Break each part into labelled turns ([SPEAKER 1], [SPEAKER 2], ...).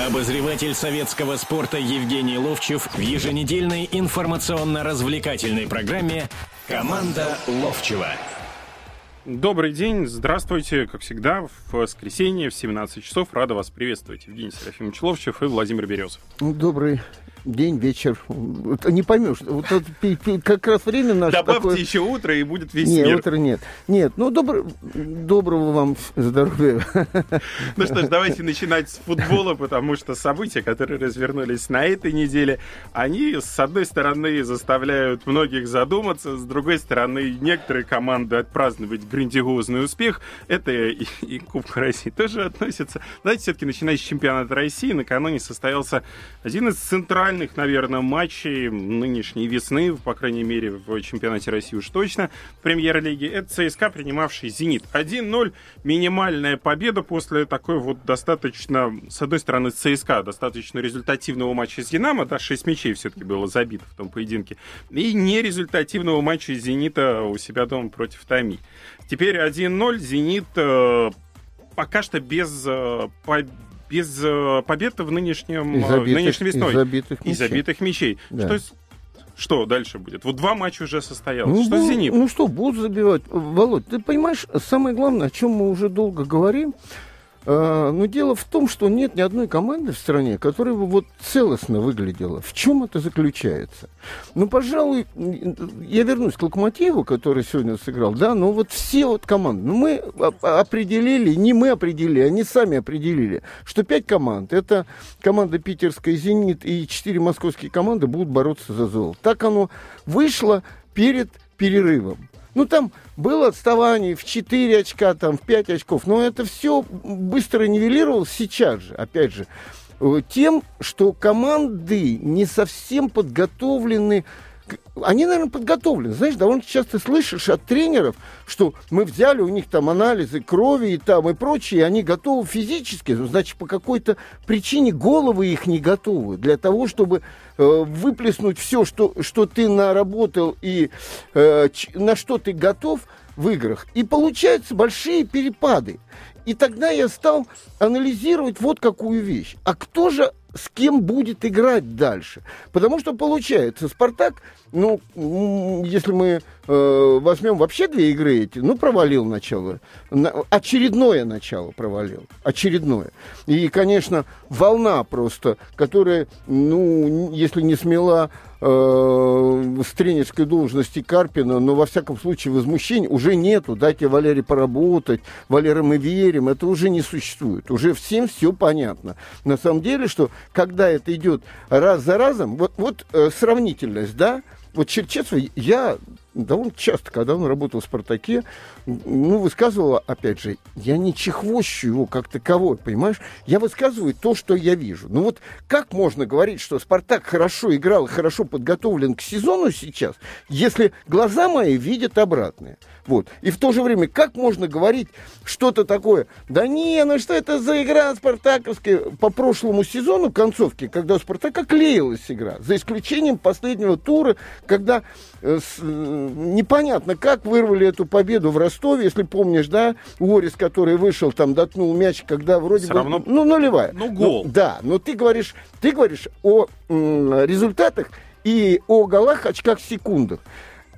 [SPEAKER 1] Обозреватель советского спорта Евгений Ловчев в еженедельной информационно-развлекательной программе «Команда Ловчева».
[SPEAKER 2] Добрый день, здравствуйте, как всегда, в воскресенье в 17 часов. Рада вас приветствовать. Евгений Серафимович Ловчев и Владимир Березов.
[SPEAKER 3] Добрый день, вечер. Не поймешь. Вот это как раз время наше
[SPEAKER 2] Добавьте
[SPEAKER 3] такое...
[SPEAKER 2] еще утро, и будет весь
[SPEAKER 3] нет,
[SPEAKER 2] мир.
[SPEAKER 3] утро нет. Нет, ну добр... доброго вам здоровья.
[SPEAKER 2] Ну что ж, давайте начинать с футбола, потому что события, которые развернулись на этой неделе, они, с одной стороны, заставляют многих задуматься, с другой стороны, некоторые команды отпраздновать грандиозный успех. Это и, и Кубка России тоже относится. Давайте все-таки начинать с чемпионата России. Накануне состоялся один из центральных, наверное, матчей нынешней весны, по крайней мере, в чемпионате России уж точно, в премьер-лиге. Это ЦСКА, принимавший «Зенит». 1-0, минимальная победа после такой вот достаточно, с одной стороны, ЦСКА, достаточно результативного матча с «Динамо», да, 6 мячей все-таки было забито в том поединке, и нерезультативного матча «Зенита» у себя дома против Томи. Теперь 1-0, «Зенит» э, пока что без э, без э, побед в нынешнем
[SPEAKER 3] Из забитых-
[SPEAKER 2] нынешней весной.
[SPEAKER 3] из забитых мячей.
[SPEAKER 2] забитых мячей.
[SPEAKER 3] Да.
[SPEAKER 2] Что, что дальше будет? Вот два матча уже состоялось.
[SPEAKER 3] Ну,
[SPEAKER 2] что с «Зенитом»?
[SPEAKER 3] ну что, будут забивать. Володь, ты понимаешь, самое главное, о чем мы уже долго говорим, э, но дело в том, что нет ни одной команды в стране, которая бы вот целостно выглядела. В чем это заключается? Ну, пожалуй, я вернусь к Локомотиву, который сегодня сыграл, да, но вот все вот команды, ну, мы определили, не мы определили, они сами определили, что пять команд, это команда питерская «Зенит» и четыре московские команды будут бороться за золото. Так оно вышло перед перерывом. Ну, там было отставание в 4 очка, там, в 5 очков, но это все быстро нивелировалось сейчас же, опять же, э, тем, что команды не совсем подготовлены они, наверное, подготовлены. Знаешь, довольно часто слышишь от тренеров, что мы взяли у них там анализы крови и там и прочее, и они готовы физически, значит, по какой-то причине головы их не готовы для того, чтобы э, выплеснуть все, что, что ты наработал и э, на что ты готов в играх. И получаются большие перепады. И тогда я стал анализировать вот какую вещь. А кто же с кем будет играть дальше? Потому что получается, Спартак, ну, если мы э, возьмем вообще две игры эти, ну, провалил начало. На- очередное начало провалил. Очередное. И, конечно, волна просто, которая, ну, если не смела э, с тренерской должности Карпина, но во всяком случае возмущений уже нету. Дайте Валере поработать, Валера мы верим, это уже не существует. Уже всем все понятно. На самом деле, что когда это идет раз за разом, вот, вот э, сравнительность, да, вот Черчесов, я довольно часто, когда он работал в «Спартаке», ну, высказывала, опять же, я не чехвощу его как таковой, понимаешь? Я высказываю то, что я вижу. Ну вот как можно говорить, что «Спартак» хорошо играл, хорошо подготовлен к сезону сейчас, если глаза мои видят обратное? Вот. И в то же время, как можно говорить что-то такое? Да не, ну что это за игра спартаковская по прошлому сезону концовки, когда у Спартака клеилась игра, за исключением последнего тура, когда э, с- э, непонятно, как вырвали эту победу в Ростове, если помнишь, да, Уорис, который вышел, там, доткнул мяч, когда вроде бы...
[SPEAKER 2] равно-
[SPEAKER 3] Ну, нулевая.
[SPEAKER 2] Ну, гол.
[SPEAKER 3] да, но ты говоришь, ты говоришь о м, результатах и о голах, очках, секундах.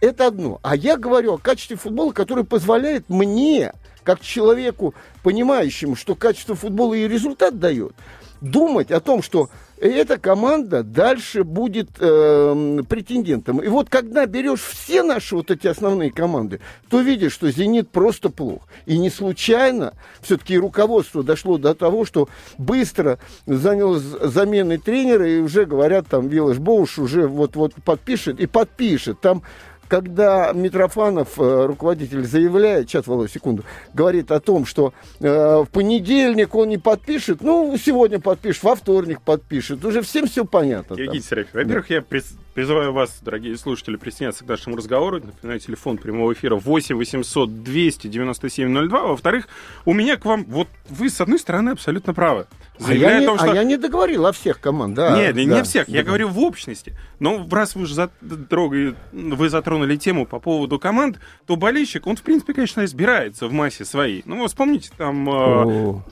[SPEAKER 3] Это одно. А я говорю о качестве футбола, который позволяет мне, как человеку, понимающему, что качество футбола и результат дает, думать о том, что эта команда дальше будет эм, претендентом. И вот когда берешь все наши вот эти основные команды, то видишь, что «Зенит» просто плох. И не случайно все-таки руководство дошло до того, что быстро занялось заменой тренера, и уже говорят, там, Виллаж Боуш уже вот-вот подпишет, и подпишет. Там когда Митрофанов, э, руководитель, заявляет, сейчас, Володя, секунду, говорит о том, что э, в понедельник он не подпишет, ну, сегодня подпишет, во вторник подпишет, уже всем все понятно.
[SPEAKER 2] Евгений Серафимович, во-первых, я приз- призываю вас, дорогие слушатели, присоединяться к нашему разговору. Напоминаю, телефон прямого эфира 8 800 297 02. Во-вторых, у меня к вам, вот вы, с одной стороны, абсолютно правы.
[SPEAKER 3] А я,
[SPEAKER 2] Заявляя
[SPEAKER 3] не,
[SPEAKER 2] о том,
[SPEAKER 3] а
[SPEAKER 2] что...
[SPEAKER 3] я не договорил о всех командах. Да,
[SPEAKER 2] Нет, не
[SPEAKER 3] да.
[SPEAKER 2] всех, я
[SPEAKER 3] Да.
[SPEAKER 2] говорю в общности. Но раз вы же затрогали- вы затронули тему по поводу команд, то болельщик, он, в принципе, конечно, избирается в массе своей. Ну, вспомните там... э,
[SPEAKER 3] О,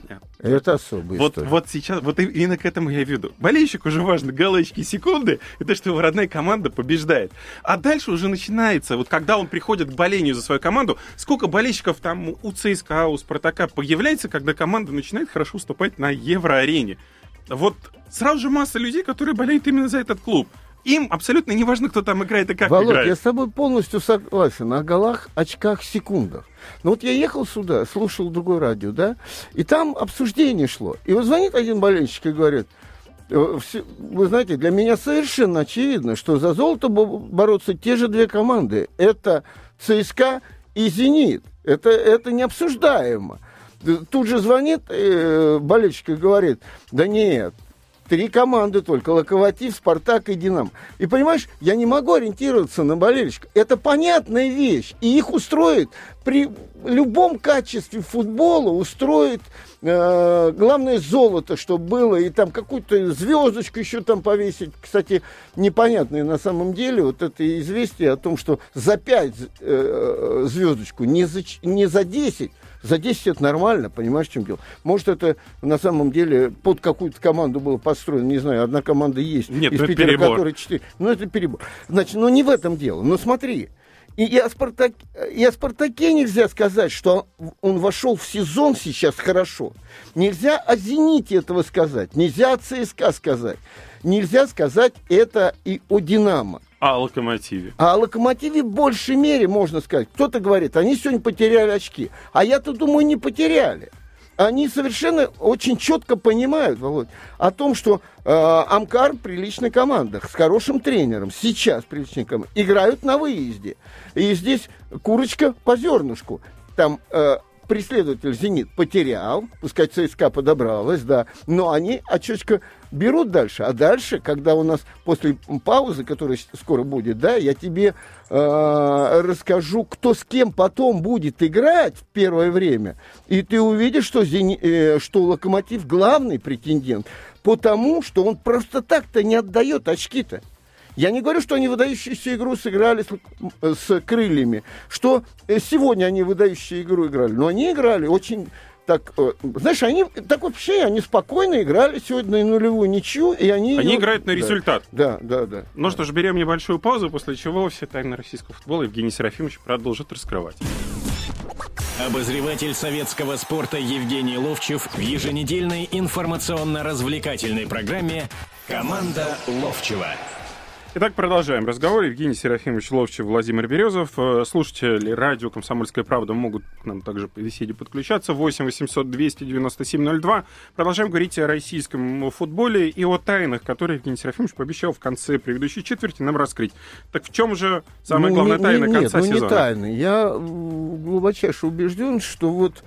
[SPEAKER 3] Это особая
[SPEAKER 2] вот,
[SPEAKER 3] история.
[SPEAKER 2] вот сейчас, вот именно к этому я веду. Болельщик уже важно галочки секунды, это что его родная команда побеждает. А дальше уже начинается, вот когда он приходит к болению за свою команду, сколько болельщиков там у ЦСКА, у Спартака появляется, когда команда начинает хорошо выступать на евроарене. Вот сразу же масса людей, которые болеют именно за этот клуб. Им абсолютно не важно, кто там играет и как
[SPEAKER 3] Володь,
[SPEAKER 2] играет.
[SPEAKER 3] я с тобой полностью согласен. О голах, очках, секундах. Но вот я ехал сюда, слушал другое радио, да, и там обсуждение шло. И вот звонит один болельщик и говорит, «Э, вы знаете, для меня совершенно очевидно, что за золото бо- бороться те же две команды. Это ЦСКА и «Зенит». Это, это необсуждаемо. Тут же звонит э, болельщик и говорит, да нет, Три команды только. Локомотив, Спартак и Динамо. И понимаешь, я не могу ориентироваться на болельщиков. Это понятная вещь. И их устроит при любом качестве футбола устроит э, главное золото, чтобы было, и там какую-то звездочку еще там повесить. Кстати, непонятное на самом деле вот это известие о том, что за 5 э, звездочку, не за, не за 10, за 10 это нормально, понимаешь, в чем дело? Может, это на самом деле под какую-то команду было построено, не знаю, одна команда есть
[SPEAKER 2] Нет,
[SPEAKER 3] из
[SPEAKER 2] ну
[SPEAKER 3] Питера,
[SPEAKER 2] перебор.
[SPEAKER 3] которая 4. Ну, это перебор. Значит, ну не в этом дело. Но смотри, и, и, о Спартак... и о Спартаке нельзя сказать, что он вошел в сезон сейчас хорошо. Нельзя о Зените этого сказать. Нельзя о ЦСКА сказать. Нельзя сказать это и о Динамо.
[SPEAKER 2] О Локомотиве.
[SPEAKER 3] О локомотиве в большей мере можно сказать. Кто-то говорит, они сегодня потеряли очки. А я-то думаю, не потеряли. Они совершенно очень четко понимают, Володь, о том, что э, Амкар приличная команда, с хорошим тренером, сейчас приличная команда, играют на выезде. И здесь курочка по зернышку. Там э, преследователь «Зенит» потерял, пускай ЦСКА подобралась, да, но они очечко берут дальше. А дальше, когда у нас после паузы, которая скоро будет, да, я тебе э, расскажу, кто с кем потом будет играть в первое время, и ты увидишь, что, «Зени- э, что «Локомотив» главный претендент, потому что он просто так-то не отдает очки-то. Я не говорю, что они выдающуюся игру сыграли с, с крыльями, что э, сегодня они выдающую игру играли, но они играли очень так, э, знаешь, они так вообще, они спокойно играли сегодня на нулевую ничью, и они...
[SPEAKER 2] Они
[SPEAKER 3] её-
[SPEAKER 2] играют на
[SPEAKER 3] Да.
[SPEAKER 2] результат.
[SPEAKER 3] Да, да, да.
[SPEAKER 2] Ну что ж, берем небольшую паузу, после чего все тайны российского футбола Евгений Серафимович продолжит раскрывать.
[SPEAKER 1] Обозреватель советского спорта Евгений Ловчев в еженедельной информационно-развлекательной программе «Команда Ловчева».
[SPEAKER 2] Итак, продолжаем разговор. Евгений Серафимович Ловчев, Владимир Березов. Э, Слушатели радио «Комсомольская правда» могут к нам также по беседе подключаться. 8 800 297 02. Продолжаем говорить о российском футболе и о тайнах, которые Евгений Серафимович пообещал в конце предыдущей четверти нам раскрыть. Так в чем же самая
[SPEAKER 3] Ну,
[SPEAKER 2] главная
[SPEAKER 3] не-
[SPEAKER 2] тайна
[SPEAKER 3] не-
[SPEAKER 2] конца
[SPEAKER 3] нет, ну,
[SPEAKER 2] сезона?
[SPEAKER 3] не тайна. Я глубочайше убежден, что вот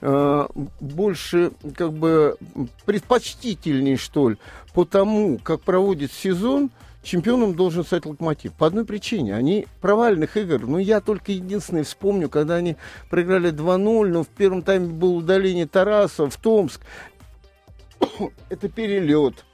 [SPEAKER 3] э, больше как бы предпочтительней, что ли, по тому, как проводит сезон, чемпионом должен стать Локомотив. По одной причине. Они провальных игр. Ну, я только единственное вспомню, когда они проиграли 2-0, но в первом тайме было удаление Тараса в Томск. Это перелет.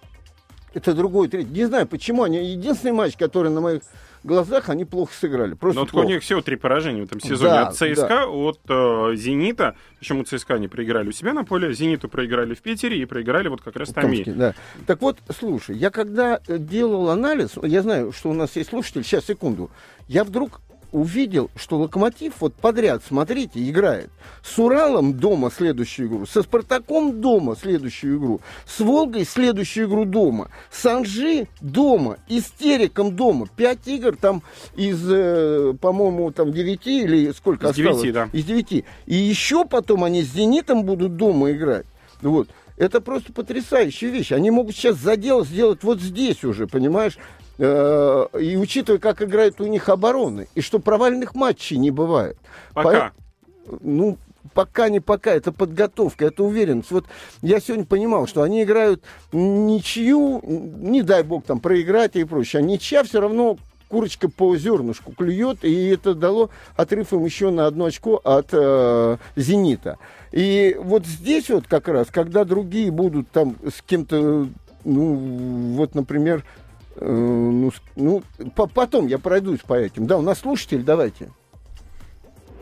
[SPEAKER 3] Это другой, третий. Не знаю, почему они. Единственный матч, который на моих глазах они плохо сыграли. Просто
[SPEAKER 2] Но вот у
[SPEAKER 3] плохо.
[SPEAKER 2] них всего три поражения в этом сезоне.
[SPEAKER 3] Да,
[SPEAKER 2] от ЦСКА, от э, Зенита. Причем у ЦСКА они проиграли у себя на поле, Зениту проиграли в Питере и проиграли вот как раз.
[SPEAKER 3] Томске, да. Так вот, слушай, я когда э, делал анализ, я знаю, что у нас есть слушатель, сейчас, секунду, я вдруг увидел, что Локомотив вот подряд, смотрите, играет с Уралом дома следующую игру, со Спартаком дома следующую игру, с Волгой следующую игру дома, с Анжи дома, и с Тереком дома. Пять игр там из, э, по-моему, там девяти или сколько
[SPEAKER 2] Из
[SPEAKER 3] осталось?
[SPEAKER 2] девяти, да.
[SPEAKER 3] Из девяти. И еще потом они с Зенитом будут дома играть. Вот. Это просто потрясающая вещь. Они могут сейчас задел сделать вот здесь уже, понимаешь? Э, И учитывая, как играет у них обороны, и что провальных матчей не бывает.
[SPEAKER 2] Пока.
[SPEAKER 3] По- Ну, пока не пока, это подготовка, это уверенность. Вот я сегодня понимал, что они играют ничью, не дай бог там проиграть и прочее, а ничья все равно курочка по зернышку клюет, и это дало отрыв им еще на одно очко от э, «Зенита». И вот здесь вот как раз, когда другие будут там с кем-то, ну, вот, например, ну, с- ну по- потом я пройдусь по этим. Да, у нас слушатель, давайте.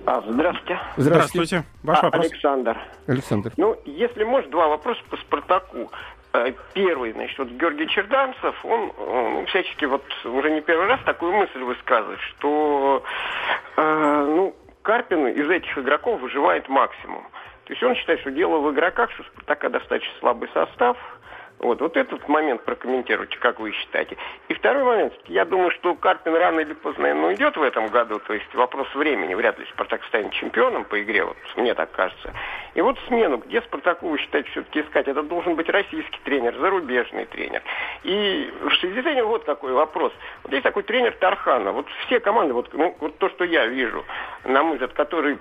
[SPEAKER 4] А, здравствуйте.
[SPEAKER 2] Здравствуйте. Ваш
[SPEAKER 4] А,
[SPEAKER 2] вопрос.
[SPEAKER 4] Александр.
[SPEAKER 3] Александр.
[SPEAKER 4] Ну, если может, два вопроса по Спартаку. Э, Первый, значит, вот Георгий Черданцев, он э, всячески вот уже не первый раз такую мысль высказывает, что э, ну, Карпин из этих игроков выживает максимум. То есть он считает, что дело в игроках, что Спартака достаточно слабый состав. Вот, вот этот момент прокомментируйте, как вы считаете. И второй момент, я думаю, что Карпин рано или поздно, наверное, уйдет в этом году, то есть вопрос времени, вряд ли Спартак станет чемпионом по игре, вот мне так кажется. И вот смену, где Спартаку, вы считаете, все-таки искать? Это должен быть российский тренер, зарубежный тренер. И в связи с этим вот какой вопрос. Вот есть такой тренер Тархана, вот все команды, вот, ну, вот то, что я вижу, на мой взгляд, который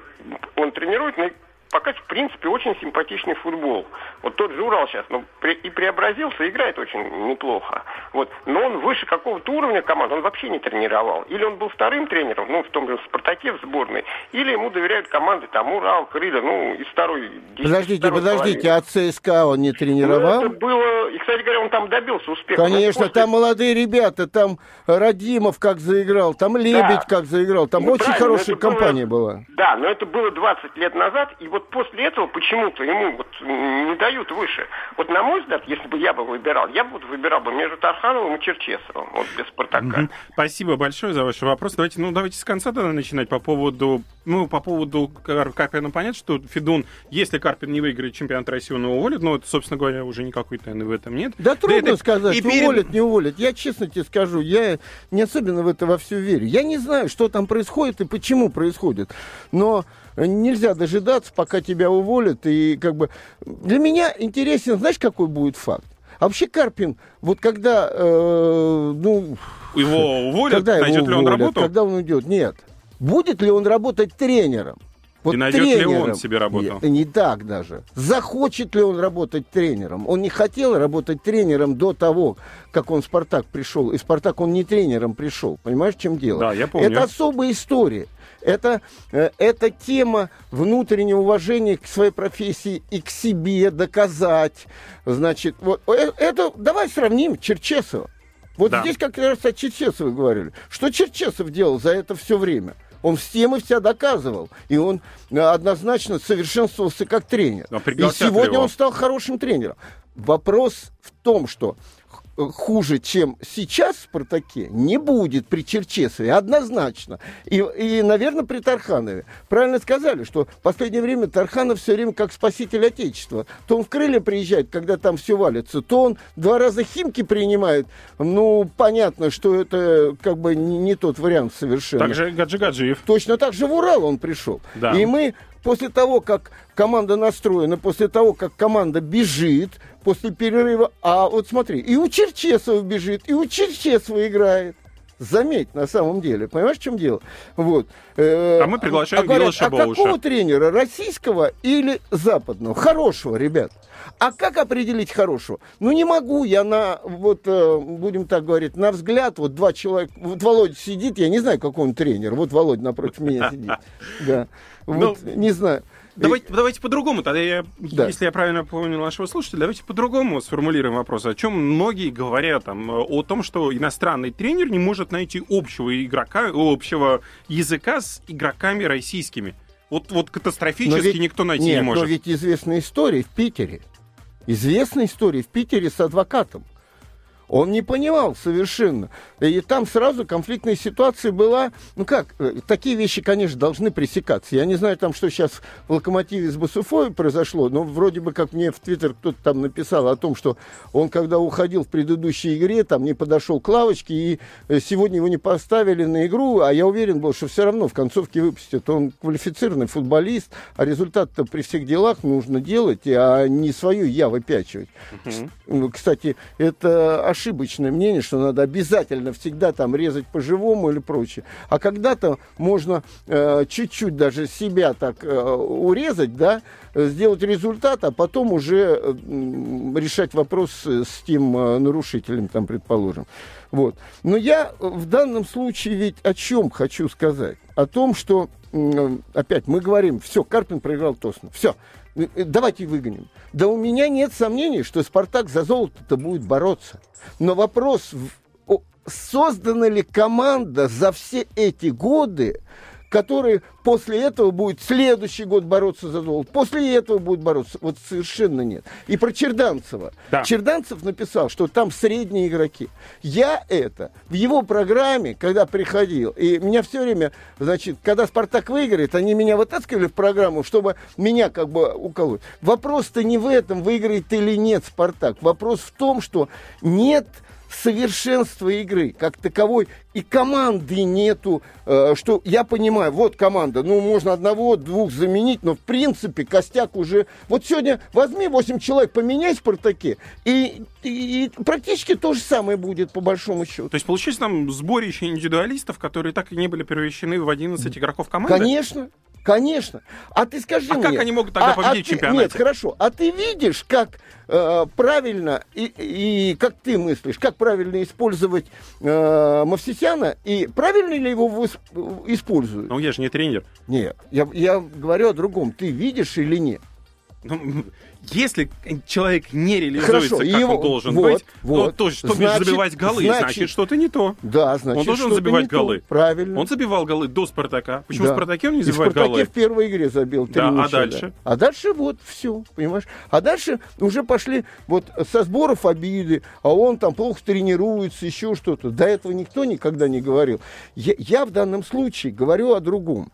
[SPEAKER 4] он тренирует, ну, пока, в принципе, очень симпатичный футбол. Вот тот же Урал сейчас, ну, при- и преобразился, играет очень неплохо. Вот. Но он выше какого-то уровня команды, он вообще не тренировал. Или он был вторым тренером, ну, в том же «Спартаке» в сборной, или ему доверяют команды, там, Урал, Крылья, ну, из второй...
[SPEAKER 3] Подождите,
[SPEAKER 4] второй
[SPEAKER 3] подождите,
[SPEAKER 4] половины.
[SPEAKER 3] а ЦСКА он не
[SPEAKER 4] Ну,
[SPEAKER 3] тренировал?
[SPEAKER 4] это было... И, кстати говоря, он там добился успеха. Но
[SPEAKER 3] Конечно,
[SPEAKER 4] после-
[SPEAKER 3] там молодые ребята, там Радимов как заиграл, там Лебедь как заиграл, там
[SPEAKER 4] Ну,
[SPEAKER 3] очень хорошая
[SPEAKER 4] это было-
[SPEAKER 3] компания была.
[SPEAKER 4] Да, но это было 20 лет назад, и вот после этого почему-то ему вот не дают выше. Вот на мой взгляд, если бы я бы выбирал, я бы вот выбирал бы между Тархановым и Черчесовым, вот без Спартака.
[SPEAKER 2] Спасибо большое за ваш вопрос. Давайте, ну, давайте с конца тогда начинать по поводу, ну, по поводу Кар- Карпина. Понятно, что Федун, если Карпин не выиграет чемпионат России, он его уволит, но, это, собственно говоря, уже никакой тайны в этом нет.
[SPEAKER 3] Да трудно
[SPEAKER 2] это-
[SPEAKER 3] сказать,
[SPEAKER 2] и перед-
[SPEAKER 3] уволят, не уволят. Я честно тебе скажу, я не особенно в это во все верю. Я не знаю, что там происходит и почему происходит. Но нельзя дожидаться, пока тебя уволят. И как бы для меня интересен, знаешь, какой будет факт? А вообще Карпин, вот когда, э, ну,
[SPEAKER 2] Его уволят,
[SPEAKER 3] когда его
[SPEAKER 2] найдет ли он
[SPEAKER 3] уволят,
[SPEAKER 2] работу?
[SPEAKER 3] когда он уйдет? Нет. Будет ли он работать тренером? Вот
[SPEAKER 2] И найдет ли
[SPEAKER 3] тренером.
[SPEAKER 2] он себе работу?
[SPEAKER 3] Не, не так даже. Захочет ли он работать тренером? Он не хотел работать тренером до того, как он в «Спартак» пришел. И в «Спартак» он не тренером пришел. Понимаешь, в чем дело?
[SPEAKER 2] Да, я помню.
[SPEAKER 3] Это особая история. Это, э, это тема внутреннего уважения к своей профессии и к себе доказать. Значит, вот э, это давай сравним Черчесова. Вот
[SPEAKER 2] Да.
[SPEAKER 3] здесь как раз о Черчесове говорили. Что Черчесов делал за это все время? Он всем и вся доказывал. И он э, однозначно совершенствовался как тренер. И сегодня
[SPEAKER 2] его?
[SPEAKER 3] он стал хорошим тренером. Вопрос в том, что хуже, чем сейчас в «Спартаке», не будет при Черчесове, однозначно. И, и, наверное, при Тарханове. Правильно сказали, что в последнее время Тарханов все время как спаситель Отечества. То он в крылья приезжает, когда там все валится, то он два раза химки принимает. Ну, понятно, что это как бы не, не тот вариант совершенно.
[SPEAKER 2] Также Гаджи Гаджиев.
[SPEAKER 3] Точно так же в Урал он пришел.
[SPEAKER 2] Да.
[SPEAKER 3] И мы после того, как команда настроена, после того, как команда бежит, после перерыва, а вот смотри, и у Черчесова бежит, и у Черчесова играет. Заметь, на самом деле. Понимаешь, в чем дело? Вот. Э,
[SPEAKER 2] А мы приглашаем
[SPEAKER 3] говорят,
[SPEAKER 2] Милоша
[SPEAKER 3] А какого тренера? Российского или западного? Хорошего, ребят. А как определить хорошего? Ну, не могу я на, вот, э, будем так говорить, на взгляд, вот два человека, вот Володя сидит, я не знаю, какой он тренер, вот Володя напротив меня сидит. Да. Вот, не знаю.
[SPEAKER 2] Давайте, давайте по-другому. Тогда я,
[SPEAKER 3] Да.
[SPEAKER 2] если я правильно понял нашего слушателя, давайте по-другому сформулируем вопрос. О чем многие говорят там, о том, что иностранный тренер не может найти общего игрока, общего языка с игроками российскими. Вот, вот катастрофически
[SPEAKER 3] Но ведь-
[SPEAKER 2] никто найти
[SPEAKER 3] Нет,
[SPEAKER 2] не может.
[SPEAKER 3] но ведь известная история в Питере. Известная история в Питере с адвокатом. Он не понимал совершенно. И там сразу конфликтная ситуация была. Ну как, э, такие вещи, конечно, должны пресекаться. Я не знаю, там, что сейчас в «Локомотиве» с Басуфой произошло, но вроде бы, как мне в Твиттер кто-то там написал о том, что он, когда уходил в предыдущей игре, там не подошел к лавочке, и э, сегодня его не поставили на игру, а я уверен был, что все равно в концовке выпустят. Он квалифицированный футболист, а результат-то при всех делах нужно делать, а не свою я выпячивать. Ну, Кстати, это ошибочное мнение, что надо обязательно всегда там резать по-живому или прочее. А когда-то можно э, чуть-чуть даже себя так э, урезать, да, сделать результат, а потом уже э, решать вопрос с тем э, нарушителем, там, предположим. Вот. Но я в данном случае ведь о чем хочу сказать? О том, что, опять, мы говорим, все, Карпин проиграл Тосно, все, давайте выгоним. Да у меня нет сомнений, что Спартак за золото-то будет бороться. Но вопрос, создана ли команда за все эти годы, который после этого будет следующий год бороться за золото, после этого будет бороться. Вот совершенно нет. И про Черданцева.
[SPEAKER 2] Да.
[SPEAKER 3] Черданцев написал, что там средние игроки. Я это в его программе, когда приходил, и меня все время, значит, когда Спартак выиграет, они меня вытаскивали в программу, чтобы меня как бы уколоть. Вопрос-то не в этом, выиграет или нет Спартак. Вопрос в том, что нет совершенства игры как таковой и команды нету, э, что я понимаю, вот команда, ну можно одного, двух заменить, но в принципе костяк уже, вот сегодня возьми 8 человек, поменяй в Спартаке, и, и, и практически то же самое будет по большому счету.
[SPEAKER 2] То есть получилось там сборище индивидуалистов, которые так и не были превращены в 11 игроков команды?
[SPEAKER 3] Конечно, Конечно. А ты скажи
[SPEAKER 2] а
[SPEAKER 3] мне...
[SPEAKER 2] как они могут тогда
[SPEAKER 3] а,
[SPEAKER 2] победить
[SPEAKER 3] а
[SPEAKER 2] в чемпионате?
[SPEAKER 3] Нет, хорошо. А ты видишь, как э, правильно, и, и как ты мыслишь, как правильно использовать э, Мавсисяна, и правильно ли его используют?
[SPEAKER 2] Ну, я же не тренер.
[SPEAKER 3] Нет, я, я говорю о другом. Ты видишь или нет?
[SPEAKER 2] Ну, если человек не реализуется,
[SPEAKER 3] Хорошо,
[SPEAKER 2] как
[SPEAKER 3] его-
[SPEAKER 2] он должен
[SPEAKER 3] вот,
[SPEAKER 2] быть,
[SPEAKER 3] вот.
[SPEAKER 2] то, то что
[SPEAKER 3] Значит-
[SPEAKER 2] забивать голы, значит,
[SPEAKER 3] значит-
[SPEAKER 2] что-то не то.
[SPEAKER 3] Да, значит,
[SPEAKER 2] Он должен забивать
[SPEAKER 3] не то.
[SPEAKER 2] голы.
[SPEAKER 3] Правильно.
[SPEAKER 2] Он забивал голы до Спартака. Почему
[SPEAKER 3] Да.
[SPEAKER 2] в Спартаке он не забивает
[SPEAKER 3] Спартаке
[SPEAKER 2] голы?
[SPEAKER 3] в первой игре забил три
[SPEAKER 2] Да, а
[SPEAKER 3] мяча,
[SPEAKER 2] дальше?
[SPEAKER 3] А дальше вот все, понимаешь? А дальше уже пошли вот со сборов обиды, а он там плохо тренируется, еще что-то. До этого никто никогда не говорил. Я, я в данном случае говорю о другом.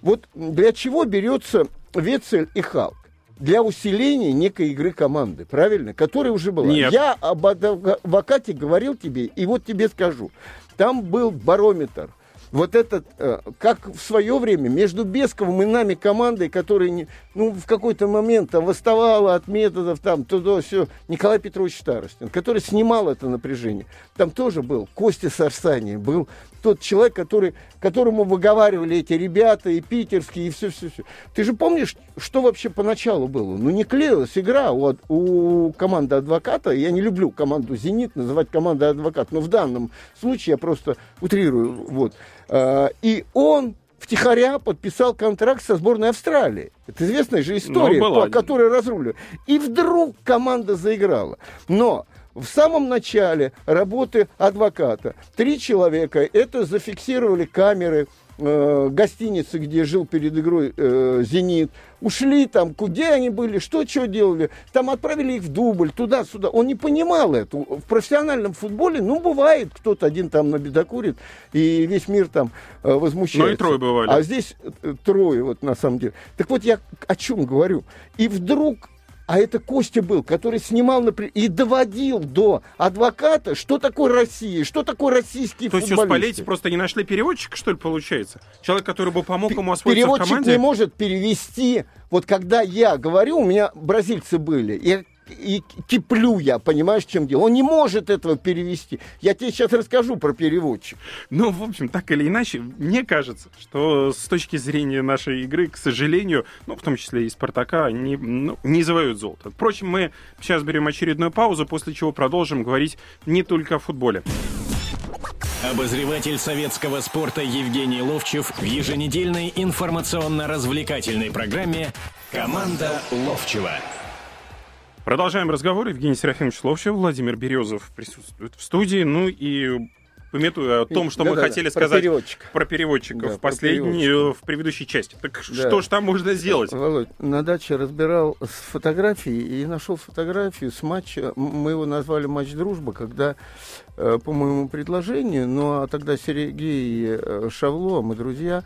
[SPEAKER 3] Вот для чего берется Вецель и Халк? Для усиления некой игры команды, правильно? Которая уже была.
[SPEAKER 2] Нет.
[SPEAKER 3] Я об адвокате говорил тебе, и вот тебе скажу. Там был барометр. Вот этот, э, как в свое время, между Бесковым и нами командой, которая не, ну, в какой-то момент там восставала от методов, там, туда, все, Николай Петрович Старостин, который снимал это напряжение. Там тоже был Костя Сарсани, был тот человек, который, которому выговаривали эти ребята, и питерские, и все-все-все. Ты же помнишь, что вообще поначалу было? Ну, не клеилась игра у, у команды адвоката. Я не люблю команду «Зенит» называть командой адвокат, но в данном случае я просто утрирую. Вот. А, И он втихаря подписал контракт со сборной Австралии. Это известная же история,
[SPEAKER 2] Ну, была.
[SPEAKER 3] по которой разруливали. И вдруг команда заиграла. Но в самом начале работы адвоката три человека это зафиксировали камеры э, гостиницы, где жил перед игрой э, «Зенит». Ушли там, где они были, что, что делали. Там отправили их в дубль, туда-сюда. Он не понимал это. В профессиональном футболе, ну, бывает, кто-то один там набедокурит, и весь мир там э, возмущается.
[SPEAKER 2] Ну, и трое бывали.
[SPEAKER 3] А здесь э, трое, вот на самом деле. Так вот, я о чем говорю. И вдруг а это Костя был, который снимал например, и доводил до адвоката, что такое Россия, что такое российские
[SPEAKER 2] То есть у. Спалетти просто не нашли переводчика, что ли, получается? Человек, который бы помог ему освоиться в
[SPEAKER 3] Переводчик
[SPEAKER 2] команде?
[SPEAKER 3] не может перевести. Вот когда я говорю, у меня бразильцы были, и, и киплю я, понимаешь, чем дело. Он не может этого перевести. Я тебе сейчас расскажу про переводчика.
[SPEAKER 2] Ну, в общем, так или иначе, мне кажется, что с точки зрения нашей игры, к сожалению, ну, в том числе и Спартака, не, ну, не завоюют золото. Впрочем, мы сейчас берем очередную паузу, после чего продолжим говорить не только о футболе.
[SPEAKER 1] Обозреватель советского спорта Евгений Ловчев в еженедельной информационно-развлекательной программе «Команда Ловчева».
[SPEAKER 2] Продолжаем разговор. Евгений Серафимович Ловчев, Владимир Березов присутствует в студии. Ну и пометуя о том, что мы
[SPEAKER 3] Да-да-да,
[SPEAKER 2] хотели
[SPEAKER 3] про
[SPEAKER 2] сказать
[SPEAKER 3] переводчика.
[SPEAKER 2] про переводчиков
[SPEAKER 3] Да,
[SPEAKER 2] в
[SPEAKER 3] про
[SPEAKER 2] последней, в предыдущей части. Так
[SPEAKER 3] Да.
[SPEAKER 2] что ж там можно сделать?
[SPEAKER 3] Володь, на даче разбирал с фотографии и нашел фотографию с матча. Мы его назвали матч дружба, когда э, по моему предложению, ну а тогда Сергей э, Шавло, мы друзья,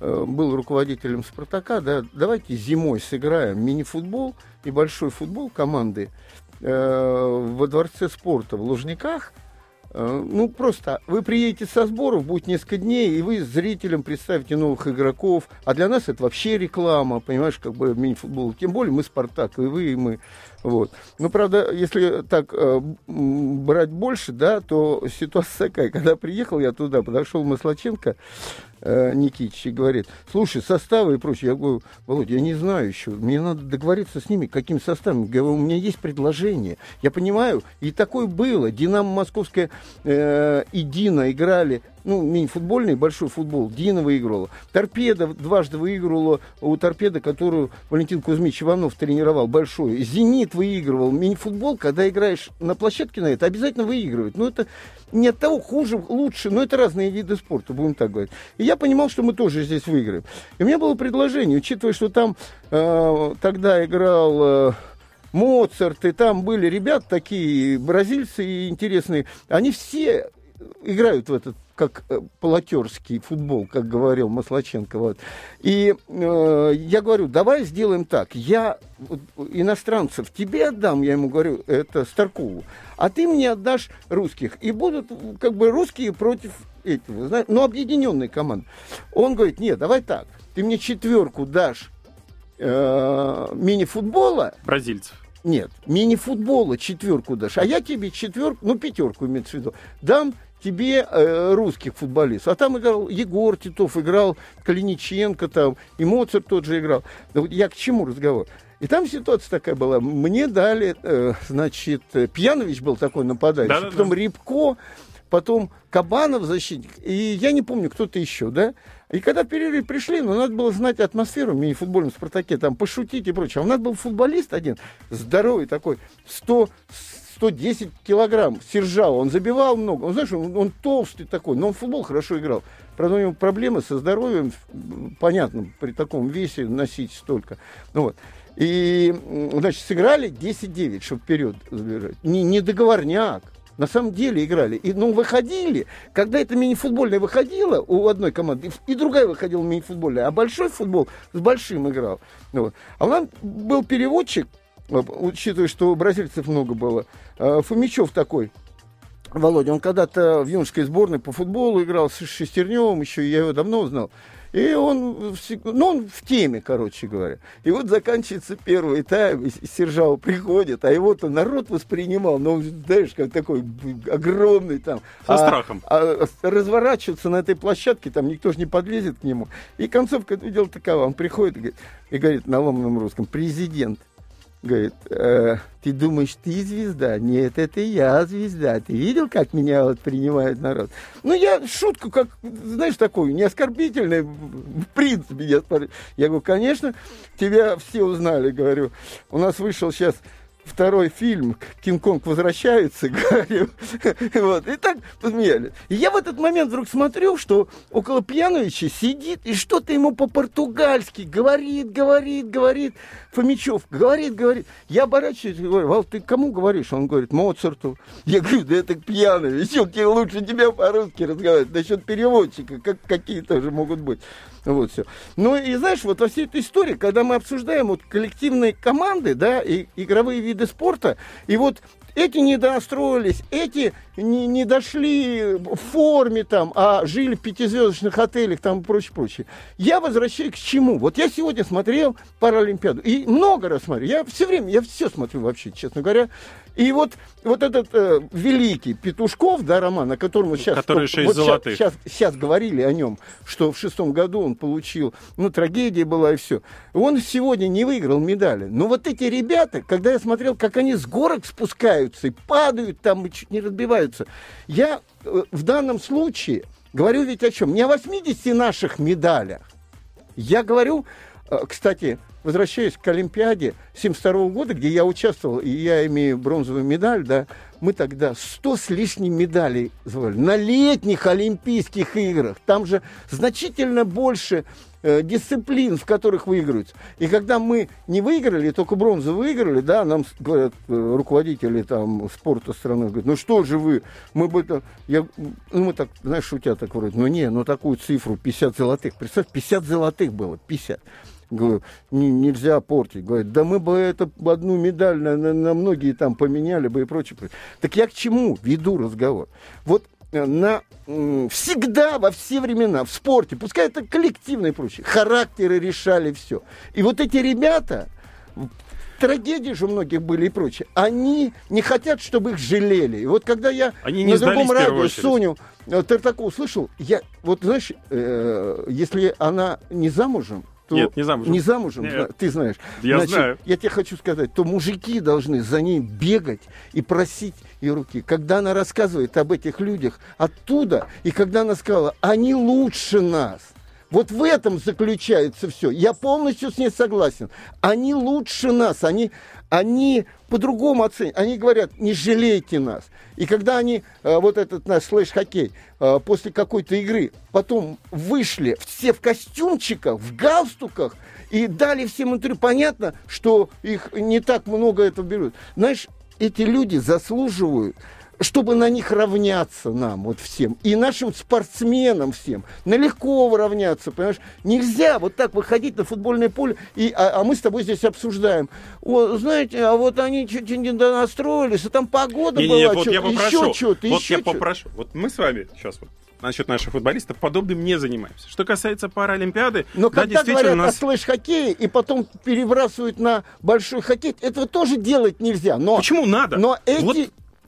[SPEAKER 3] э, был руководителем Спартака. Да, давайте зимой сыграем мини-футбол и большой футбол команды во дворце спорта в Лужниках. Э, Ну, просто вы приедете со сборов, будет несколько дней, и вы зрителям представите новых игроков. А для нас это вообще реклама, понимаешь, как бы мини-футбол. Тем более мы Спартак, и вы, и мы. Вот. Ну, правда, если так э, брать больше, да, то ситуация такая. Когда приехал я туда, подошел Маслаченко э, Никитич и говорит, слушай, составы и прочее. Я говорю, Володя, я не знаю еще, мне надо договориться с ними, каким составом. Я говорю, у меня есть предложение. Я понимаю, и такое было. Динамо Московская э, и Дина играли ну, мини-футбольный, большой футбол, Дина выигрывала. Торпеда дважды выигрывала у Торпеда, которую Валентин Кузьмич Иванов тренировал, большой. Зенит выигрывал. Мини-футбол, когда играешь на площадке на это, обязательно выигрывает. Но это не от того хуже, лучше, но это разные виды спорта, будем так говорить. И я понимал, что мы тоже здесь выиграем. И у меня было предложение, учитывая, что там э, тогда играл... Э, Моцарт, и там были ребята такие, бразильцы интересные, они все играют в этот как э, полотерский футбол, как говорил Маслаченко. Вот. И э, я говорю, давай сделаем так. Я иностранцев тебе отдам, я ему говорю, это Старкову, а ты мне отдашь русских. И будут как бы русские против этого, знаешь, но объединенные команды. Он говорит, нет, давай так, ты мне четверку дашь э, мини-футбола.
[SPEAKER 2] Бразильцев.
[SPEAKER 3] Нет, мини-футбола четверку дашь, а я тебе четверку, ну пятерку имеется в виду, дам тебе э, русских футболистов. А там играл Егор Титов, играл Калиниченко там, и Моцарт тот же играл. Да вот я к чему разговор? И там ситуация такая была. Мне дали, э, значит, Пьянович был такой нападающий, да, да, потом да. Рябко, потом Кабанов защитник, и я не помню, кто-то еще, да? И когда перерыв пришли, ну, надо было знать атмосферу в мини-футбольном «Спартаке», там, пошутить и прочее. А у нас был футболист один, здоровый такой, 100, 110 килограмм, Сержал, он забивал много. Он, знаешь, он, он толстый такой, но он в футбол хорошо играл. Правда, у него проблемы со здоровьем, понятно, при таком весе носить столько. Ну, вот. И, значит, сыграли 10-9, чтобы вперед забежать. Не, не договорняк на самом деле играли. И, ну, выходили, когда это мини-футбольная выходила у одной команды, и другая выходила мини-футбольная, а большой футбол с большим играл. Ну вот. А у нас был переводчик, учитывая, что бразильцев много было, э, Фомичев такой, Володя, он когда-то в юношеской сборной по футболу играл с Шестерневым, еще я его давно знал. И он, ну, он в теме, короче говоря. И вот заканчивается первый тайм, и Сержал приходит, а его-то народ воспринимал, ну, знаешь, как такой огромный там.
[SPEAKER 2] Со а, страхом.
[SPEAKER 3] А разворачиваться на этой площадке, там никто же не подлезет к нему. И концовка видел такова, он приходит и говорит, и говорит на ломаном русском, президент, Говорит, э, ты думаешь, ты звезда? Нет, это я звезда. Ты видел, как меня вот принимает народ? Ну, я шутку, как, знаешь, такую, не оскорбительную, в принципе, я, я говорю, конечно, тебя все узнали, говорю. У нас вышел сейчас второй фильм «Кинг-Конг возвращается», говорю. вот, и так посмеялись. И я в этот момент вдруг смотрю, что около Пьяновича сидит и что-то ему по-португальски говорит, говорит, говорит. Фомичев говорит, говорит. Я оборачиваюсь и говорю, Вал, ты кому говоришь? Он говорит, Моцарту. Я говорю, да это Пьянович, он лучше тебя по-русски разговаривать. Насчет переводчика, как, какие тоже могут быть. Вот все. Ну и знаешь, вот во всей этой истории, когда мы обсуждаем вот коллективные команды, да, и игровые виды спорта, и вот эти не достроились, эти не, не дошли в форме там, а жили в пятизвездочных отелях там и прочее, прочее. Я возвращаюсь к чему? Вот я сегодня смотрел Паралимпиаду, и много раз смотрю. Я все время, я все смотрю вообще, честно говоря. И вот, вот этот э, великий Петушков, да, роман, о котором мы сейчас,
[SPEAKER 2] Который
[SPEAKER 3] вот
[SPEAKER 2] золотых.
[SPEAKER 3] Сейчас, сейчас, сейчас говорили о нем, что в шестом году он получил, ну, трагедия была и все. Он сегодня не выиграл медали. Но вот эти ребята, когда я смотрел, как они с горок спускаются и падают там, и чуть не разбиваются, я э, в данном случае говорю ведь о чем? Не о 80 наших медалях. Я говорю, э, кстати, возвращаясь к Олимпиаде 72 года, где я участвовал, и я имею бронзовую медаль, да, мы тогда 100 с лишним медалей звали на летних Олимпийских играх. Там же значительно больше э, дисциплин, в которых выигрываются. И когда мы не выиграли, только бронзу выиграли, да, нам говорят э, руководители там спорта страны, говорят, ну что же вы, мы бы это, я, ну мы так, знаешь, шутя так вроде, ну не, ну такую цифру, 50 золотых, представь, 50 золотых было, 50. Говорю, нельзя портить. Говорит, да мы бы это одну медаль на, на, на многие там поменяли бы и прочее. Так я к чему веду разговор? Вот на, всегда, во все времена, в спорте, пускай это коллективно и прочее, характеры решали все. И вот эти ребята, трагедии же у многих были и прочее, они не хотят, чтобы их жалели. И вот когда я
[SPEAKER 2] они
[SPEAKER 3] на другом радио Соню э, Тартакову слышал, я, вот знаешь, э, если она не замужем, то...
[SPEAKER 2] Нет, не замужем.
[SPEAKER 3] Не замужем,
[SPEAKER 2] Нет.
[SPEAKER 3] ты знаешь.
[SPEAKER 2] Я
[SPEAKER 3] Значит,
[SPEAKER 2] знаю.
[SPEAKER 3] Я тебе хочу сказать, то мужики должны за ней бегать и просить ее руки. Когда она рассказывает об этих людях оттуда, и когда она сказала, они лучше нас, вот в этом заключается все. Я полностью с ней согласен. Они лучше нас, они, они по-другому оценивают. Они говорят, не жалейте нас. И когда они, э, вот этот наш слэш-хоккей, э, после какой-то игры, потом вышли все в костюмчиках, в галстуках, и дали всем интервью, понятно, что их не так много это берут. Знаешь, эти люди заслуживают чтобы на них равняться нам, вот всем, и нашим спортсменам всем, налегко равняться, понимаешь? Нельзя вот так выходить на футбольное поле, и, а, а мы с тобой здесь обсуждаем. О, знаете, а вот они чуть-чуть не настроились, а там погода
[SPEAKER 2] Не,
[SPEAKER 3] была,
[SPEAKER 2] не, вот
[SPEAKER 3] что-то, еще что-то,
[SPEAKER 2] вот
[SPEAKER 3] еще
[SPEAKER 2] я попрошу. Вот мы с вами сейчас вот насчет наших футболистов подобным не занимаемся. Что касается Паралимпиады,
[SPEAKER 3] Но
[SPEAKER 2] да,
[SPEAKER 3] когда
[SPEAKER 2] действительно
[SPEAKER 3] говорят
[SPEAKER 2] у нас...
[SPEAKER 3] о слэш-хоккее и потом перебрасывают на большой хоккей, этого тоже делать нельзя. Но,
[SPEAKER 2] Почему надо?
[SPEAKER 3] но эти...
[SPEAKER 2] Вот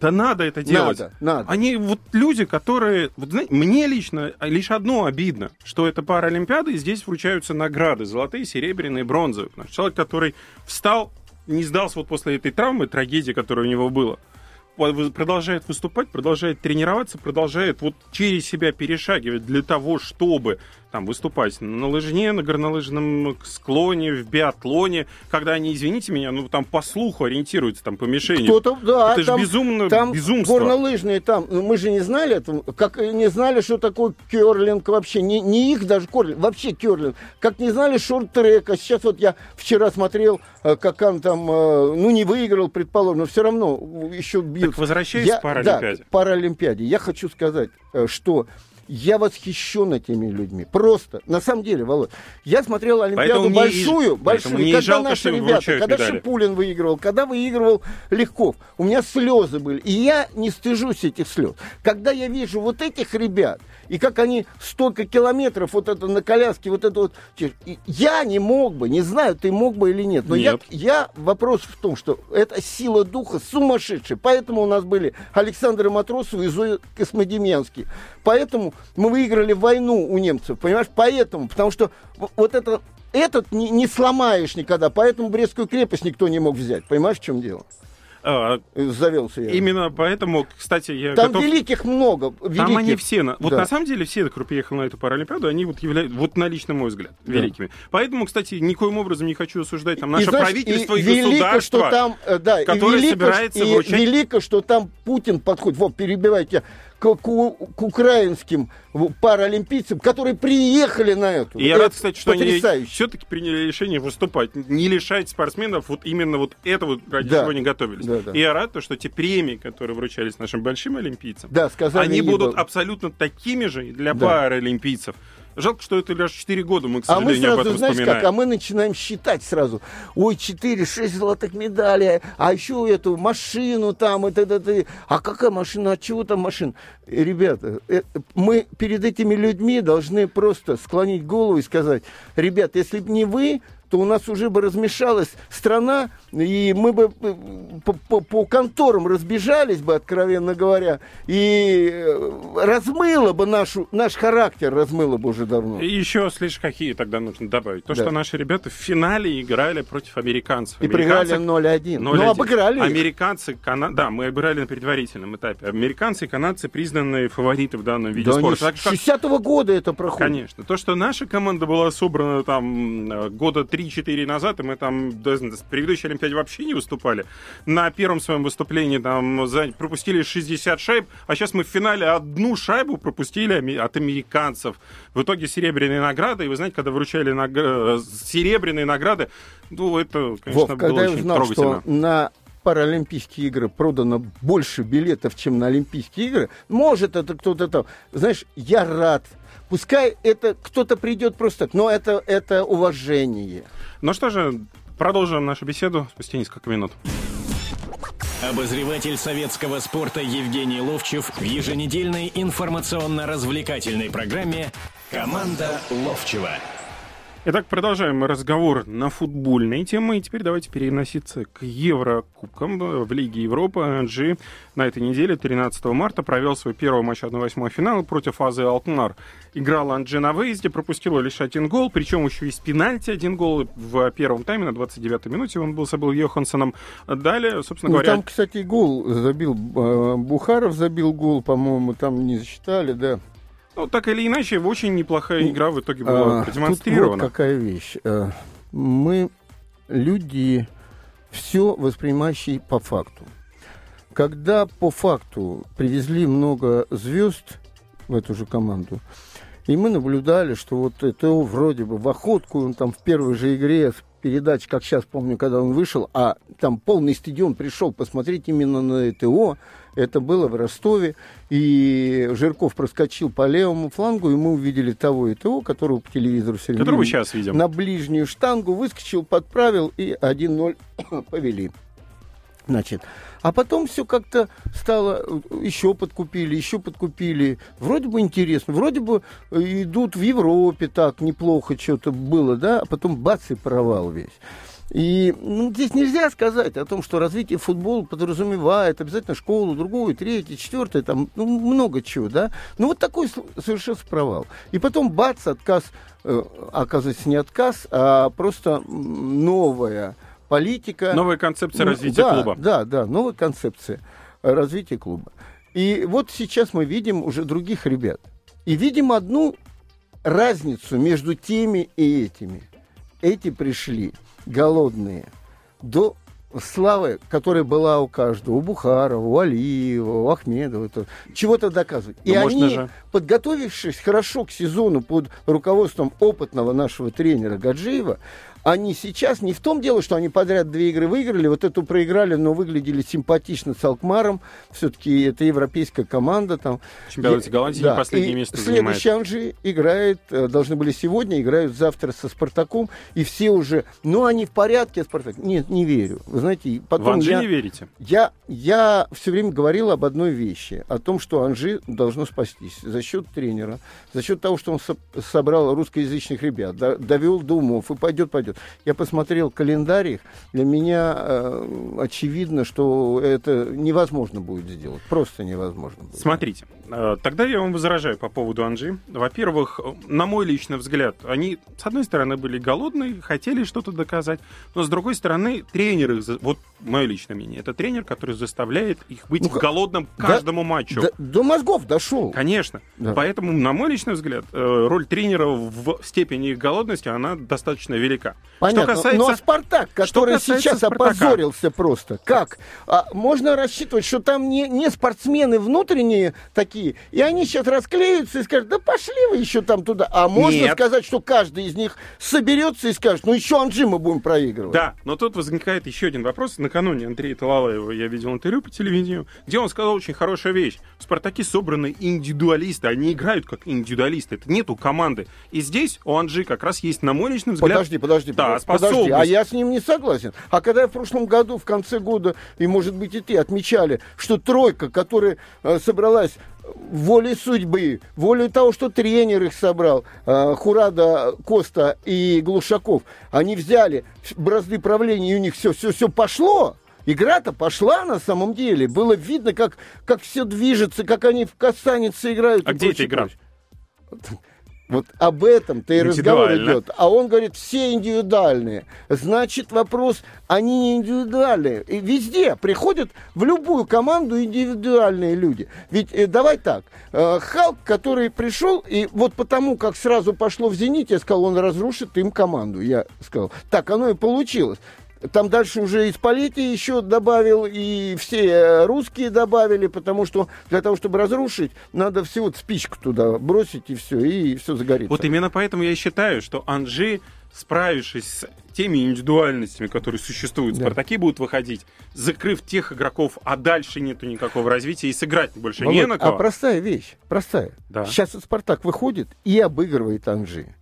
[SPEAKER 2] да надо это делать.
[SPEAKER 3] Надо, надо.
[SPEAKER 2] Они вот люди, которые... Вот, знаете, мне лично лишь одно обидно, что это Паралимпиада, и здесь вручаются награды. Золотые, серебряные, бронзовые. Человек, который встал, не сдался вот после этой травмы, трагедии, которая у него была. Продолжает выступать, продолжает тренироваться, продолжает вот через себя перешагивать для того, чтобы там выступать на лыжне, на горнолыжном склоне, в биатлоне, когда они, извините меня, ну там по слуху ориентируются, там по мишени.
[SPEAKER 3] Кто-то, да,
[SPEAKER 2] Это ж
[SPEAKER 3] там,
[SPEAKER 2] безумно-
[SPEAKER 3] там
[SPEAKER 2] безумство.
[SPEAKER 3] горнолыжные там, ну, мы же не знали этого, как не знали, что такое керлинг вообще, не, не их даже керлинг, вообще керлинг, как не знали шорт-трека, сейчас вот я вчера смотрел, э, как он там, э, ну не выиграл, предположим, но все равно еще бьют.
[SPEAKER 2] Так возвращаясь
[SPEAKER 3] Я-
[SPEAKER 2] к Паралимпиаде.
[SPEAKER 3] Да, к Паралимпиаде. Я хочу сказать, э, что я восхищен этими людьми. Просто, на самом деле, Володь, я смотрел Олимпиаду
[SPEAKER 2] Поэтому мне и-
[SPEAKER 3] большую, большую, когда
[SPEAKER 2] жалко,
[SPEAKER 3] наши ребята, когда
[SPEAKER 2] медали.
[SPEAKER 3] Шипулин выигрывал, когда выигрывал Легков, у меня слезы были. И я не стыжусь этих слез. Когда я вижу вот этих ребят, и как они столько километров вот это на коляске, вот это вот... Я не мог бы, не знаю, ты мог бы или нет, но
[SPEAKER 2] Нет.
[SPEAKER 3] я, я вопрос в том, что это сила духа сумасшедшая. Поэтому у нас были Александр Матросов и Зоя Космодемьянский. Поэтому мы выиграли войну у немцев, понимаешь? Поэтому, потому что вот это этот не, не сломаешь никогда, поэтому Брестскую крепость никто не мог взять. Понимаешь, в чем дело?
[SPEAKER 2] А,
[SPEAKER 3] Завелся я.
[SPEAKER 2] именно поэтому, кстати, я
[SPEAKER 3] Там
[SPEAKER 2] готов...
[SPEAKER 3] великих много.
[SPEAKER 2] Там
[SPEAKER 3] великих.
[SPEAKER 2] они все, на- вот
[SPEAKER 3] Да.
[SPEAKER 2] на самом деле все, кто приехал на эту Паралимпиаду, они вот являются, вот на лично мой взгляд,
[SPEAKER 3] Да.
[SPEAKER 2] великими. Поэтому, кстати, никоим образом не хочу осуждать там
[SPEAKER 3] И,
[SPEAKER 2] наше
[SPEAKER 3] знаешь,
[SPEAKER 2] правительство и,
[SPEAKER 3] велико,
[SPEAKER 2] государство.
[SPEAKER 3] что там, э, да, и
[SPEAKER 2] которое
[SPEAKER 3] велико,
[SPEAKER 2] собирается
[SPEAKER 3] и
[SPEAKER 2] вручать-
[SPEAKER 3] велико, что там Путин подходит, вот, перебивайте, к, к, к украинским паралимпийцам, которые приехали на эту.
[SPEAKER 2] И я
[SPEAKER 3] Это
[SPEAKER 2] рад, кстати, что они
[SPEAKER 3] потрясающе.
[SPEAKER 2] все-таки приняли решение выступать, не лишать спортсменов вот именно вот этого, ради
[SPEAKER 3] Да.
[SPEAKER 2] чего они готовились.
[SPEAKER 3] Да, да.
[SPEAKER 2] И я рад, то, что те премии, которые вручались нашим большим олимпийцам,
[SPEAKER 3] Да, сказали,
[SPEAKER 2] они будут
[SPEAKER 3] было.
[SPEAKER 2] абсолютно такими же для
[SPEAKER 3] Да.
[SPEAKER 2] паралимпийцев. Жалко, что это лишь 4 года, мы, к
[SPEAKER 3] А мы
[SPEAKER 2] сожалению, об
[SPEAKER 3] сразу,
[SPEAKER 2] этом
[SPEAKER 3] знаешь
[SPEAKER 2] вспоминаем.
[SPEAKER 3] как, а мы начинаем считать сразу. Ой, 4-6 золотых медалей, а еще эту машину там, и т.д. т.д. А какая машина, от чего там машина? Э, Ребята, э, мы перед этими людьми должны просто склонить голову и сказать, ребят, если бы не вы, то у нас уже бы размешалась страна, и мы бы э, по, по- по конторам разбежались бы, откровенно говоря, и э, размыло бы нашу, наш характер, размыло бы уже давно.
[SPEAKER 2] И еще слишком какие тогда нужно добавить. То,
[SPEAKER 3] Да.
[SPEAKER 2] что наши ребята в финале играли против американцев.
[SPEAKER 3] И проиграли
[SPEAKER 2] Американцы-
[SPEAKER 3] 0-1.
[SPEAKER 2] 0-1.
[SPEAKER 3] Ну, обыграли.
[SPEAKER 2] Американцы, кана... да, мы обыграли на предварительном этапе. Американцы и канадцы признаны фавориты в данном виде
[SPEAKER 3] Да
[SPEAKER 2] спорта.
[SPEAKER 3] с
[SPEAKER 2] Так как-
[SPEAKER 3] 60-го года это проходит.
[SPEAKER 2] Конечно. То, что наша команда была собрана там э, года 3-4 назад, и мы там с предыдущей Олимпиаде вообще не выступали. На первом своем выступлении там пропустили 60 шайб, а сейчас мы в финале одну шайбу пропустили от американцев. В итоге серебряные награды, и вы знаете, когда вручали наг- э, серебряные награды, ну, это, конечно,
[SPEAKER 3] Вов,
[SPEAKER 2] было
[SPEAKER 3] когда я
[SPEAKER 2] очень
[SPEAKER 3] узнал,
[SPEAKER 2] трогательно.
[SPEAKER 3] что на Паралимпийские игры продано больше билетов, чем на Олимпийские игры, может, это кто-то там... Знаешь, я рад. Пускай это кто-то придет просто так, но это, это уважение.
[SPEAKER 2] Ну что же, продолжим нашу беседу спустя несколько минут.
[SPEAKER 1] Обозреватель советского спорта Евгений Ловчев в еженедельной информационно-развлекательной программе «Команда Ловчева».
[SPEAKER 2] Итак, продолжаем разговор на футбольные темы. И теперь давайте переноситься к Еврокубкам в Лиге Европы. Анжи на этой неделе, 13 марта, провел свой первый матч 1-8 финала против Азы Алтнар. Играл Анжи на выезде, пропустил лишь один гол, причем еще из пенальти один гол в первом тайме на 29-й минуте. Он был забыл Йоханссоном. Далее, собственно
[SPEAKER 3] Ну,
[SPEAKER 2] говоря...
[SPEAKER 3] там, кстати, гол забил, э, Бухаров забил гол, по-моему, там не засчитали, да.
[SPEAKER 2] Ну, так или иначе, очень неплохая игра в итоге была
[SPEAKER 3] А,
[SPEAKER 2] продемонстрирована.
[SPEAKER 3] Тут вот какая вещь. Э, Мы люди все воспринимающие по факту. Когда по факту привезли много звезд в эту же команду, и мы наблюдали, что вот это вроде бы в охотку, он там в первой же игре передач, как сейчас помню, когда он вышел, а там полный стадион пришел посмотреть именно на ЭТО, это было в Ростове, и Жирков проскочил по левому флангу, и мы увидели того ЭТО, которого по телевизору все время
[SPEAKER 2] Которого сейчас видим.
[SPEAKER 3] на ближнюю штангу, выскочил, подправил, и 1-0 повели. Значит, а потом все как-то стало, еще подкупили, еще подкупили. Вроде бы интересно, вроде бы идут в Европе так, неплохо что-то было, да, а потом бац и провал весь. И ну, здесь нельзя сказать о том, что развитие футбола подразумевает обязательно школу, другую, третью, четвертую, там ну, много чего, да. Ну вот такой с- совершился провал. И потом бац, отказ, э, оказывается, не отказ, а просто новая политика.
[SPEAKER 2] Новая концепция
[SPEAKER 3] Ну,
[SPEAKER 2] развития
[SPEAKER 3] да,
[SPEAKER 2] клуба.
[SPEAKER 3] Да, да, новая концепция развития клуба. И вот сейчас мы видим уже других ребят. И видим одну разницу между теми и этими. Эти пришли голодные до славы, которая была у каждого, у Бухарова, у Алиева, у Ахмедова, то чего-то доказывать. И
[SPEAKER 2] Ну,
[SPEAKER 3] они,
[SPEAKER 2] же.
[SPEAKER 3] подготовившись хорошо к сезону под руководством опытного нашего тренера Гаджиева, они сейчас не в том дело, что они подряд две игры выиграли, вот эту проиграли, но выглядели симпатично с Алкмаром. Все-таки это европейская команда. Там. И-
[SPEAKER 2] Голландии
[SPEAKER 3] да,
[SPEAKER 2] последнее
[SPEAKER 3] и
[SPEAKER 2] место занимает.
[SPEAKER 3] Следующий Анжи играет, э, должны были сегодня, играют завтра со Спартаком, и все уже, ну, они в порядке, Спартак. Нет, не верю. Вы знаете, и
[SPEAKER 2] В
[SPEAKER 3] потом
[SPEAKER 2] Анжи
[SPEAKER 3] я,
[SPEAKER 2] не верите?
[SPEAKER 3] я, я все время говорил об одной вещи, о том, что Анжи должно спастись за счет тренера, за счет того, что он со- собрал русскоязычных ребят, до- довел до умов и пойдет, пойдет. Я посмотрел календарь для меня э, очевидно, что это невозможно будет сделать, просто невозможно. Будет.
[SPEAKER 2] Смотрите, тогда я вам возражаю по поводу Анжи. Во-первых, э, на мой личный взгляд, они, с одной стороны, были голодные, хотели что-то доказать, но с другой стороны, тренер их, вот мое личное мнение, это тренер, который заставляет их быть
[SPEAKER 3] Ну,
[SPEAKER 2] голодным к
[SPEAKER 3] да-
[SPEAKER 2] каждому матчу.
[SPEAKER 3] До, до мозгов дошел.
[SPEAKER 2] Конечно.
[SPEAKER 3] Да.
[SPEAKER 2] Поэтому, на мой личный взгляд, э, роль тренера в степени их голодности, она достаточно велика.
[SPEAKER 3] Понятно.
[SPEAKER 2] Что касается...
[SPEAKER 3] Но Спартак, который
[SPEAKER 2] касается
[SPEAKER 3] сейчас
[SPEAKER 2] «Спартака».
[SPEAKER 3] опозорился просто, как? А, можно рассчитывать, что там не, не спортсмены внутренние такие, и они сейчас расклеются и скажут, да пошли вы еще там туда. А можно
[SPEAKER 2] Нет.
[SPEAKER 3] сказать, что каждый из них соберется и скажет, ну еще Анжи мы будем проигрывать.
[SPEAKER 2] Да, но тут возникает еще один вопрос. Накануне Андрея Талалаева я видел интервью по телевидению, где он сказал очень хорошую вещь. В «Спартаке» собраны индивидуалисты, они играют как индивидуалисты, это нету команды. И здесь у Анжи как раз есть, на мой личный взгляд...
[SPEAKER 3] Подожди, подожди,
[SPEAKER 2] Да,
[SPEAKER 3] подожди, подожди. А я с ним не согласен. А когда в прошлом году, в конце года, и, может быть, и ты отмечали, что тройка, которая э, собралась волей судьбы, волей того, что тренер их собрал, э, Хурада, Коста и Глушаков, они взяли бразды правления, и у них все, все, все пошло. Игра-то пошла на самом деле. Было видно, как, как все движется, как они в касанице играют.
[SPEAKER 2] А где эта игра?
[SPEAKER 3] прочее. Вот об этом-то и разговор идет. А он говорит, все индивидуальные. Значит, вопрос, они не индивидуальные. И везде приходят в любую команду индивидуальные люди. Ведь э, давай так, э, Халк, который пришел, и вот потому, как сразу пошло в «Зените», я сказал, он разрушит им команду. Я сказал, так оно и получилось. Там дальше уже из Политии еще добавил, и все русские добавили, потому что для того, чтобы разрушить, надо всего спичку туда бросить, и все, и все загорится.
[SPEAKER 2] Вот именно поэтому я считаю, что Анжи, справившись с теми индивидуальностями, которые существуют в
[SPEAKER 3] Да.
[SPEAKER 2] «Спартаке», будут выходить, закрыв тех игроков, а дальше нету никакого развития, и сыграть больше
[SPEAKER 3] Володь,
[SPEAKER 2] не на
[SPEAKER 3] а
[SPEAKER 2] кого.
[SPEAKER 3] простая вещь, простая.
[SPEAKER 2] Да.
[SPEAKER 3] Сейчас Спартак выходит и обыгрывает Анжи.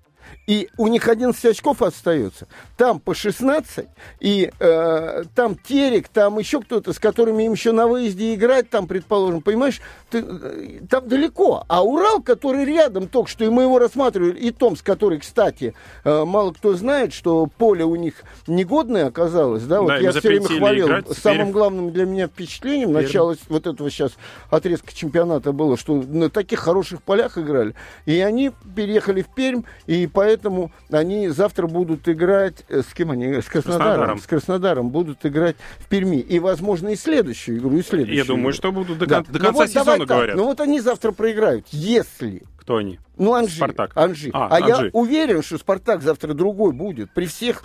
[SPEAKER 3] И у них 11 очков остается. Там по 16, и э, там Терек, там еще кто-то, с которыми им еще на выезде играть, там, предположим, понимаешь, ты, э, там далеко. А Урал, который рядом только что, и мы его рассматривали, и Томск, который, кстати, э, мало кто знает, что поле у них негодное оказалось, да, вот
[SPEAKER 2] Да,
[SPEAKER 3] я все время хвалил.
[SPEAKER 2] играть, теперь-
[SPEAKER 3] Самым главным для меня впечатлением начала вот этого сейчас отрезка чемпионата было, что на таких хороших полях играли. И они переехали в Пермь, и поэтому они завтра будут играть э, с кем они? С Краснодаром.
[SPEAKER 2] Краснодаром.
[SPEAKER 3] С Краснодаром будут играть в Перми. И, возможно, и следующую игру, и следующую.
[SPEAKER 2] Я думаю,
[SPEAKER 3] игру.
[SPEAKER 2] что будут до,
[SPEAKER 3] Да.
[SPEAKER 2] кон- до
[SPEAKER 3] Ну
[SPEAKER 2] конца
[SPEAKER 3] вот давай
[SPEAKER 2] сезона,
[SPEAKER 3] так.
[SPEAKER 2] говорят.
[SPEAKER 3] Ну вот они завтра проиграют, если
[SPEAKER 2] Кто они?
[SPEAKER 3] ну, Анжи.
[SPEAKER 2] Спартак.
[SPEAKER 3] Анжи.
[SPEAKER 2] А,
[SPEAKER 3] А, я
[SPEAKER 2] Анжи.
[SPEAKER 3] уверен, что Спартак завтра другой будет. При всех,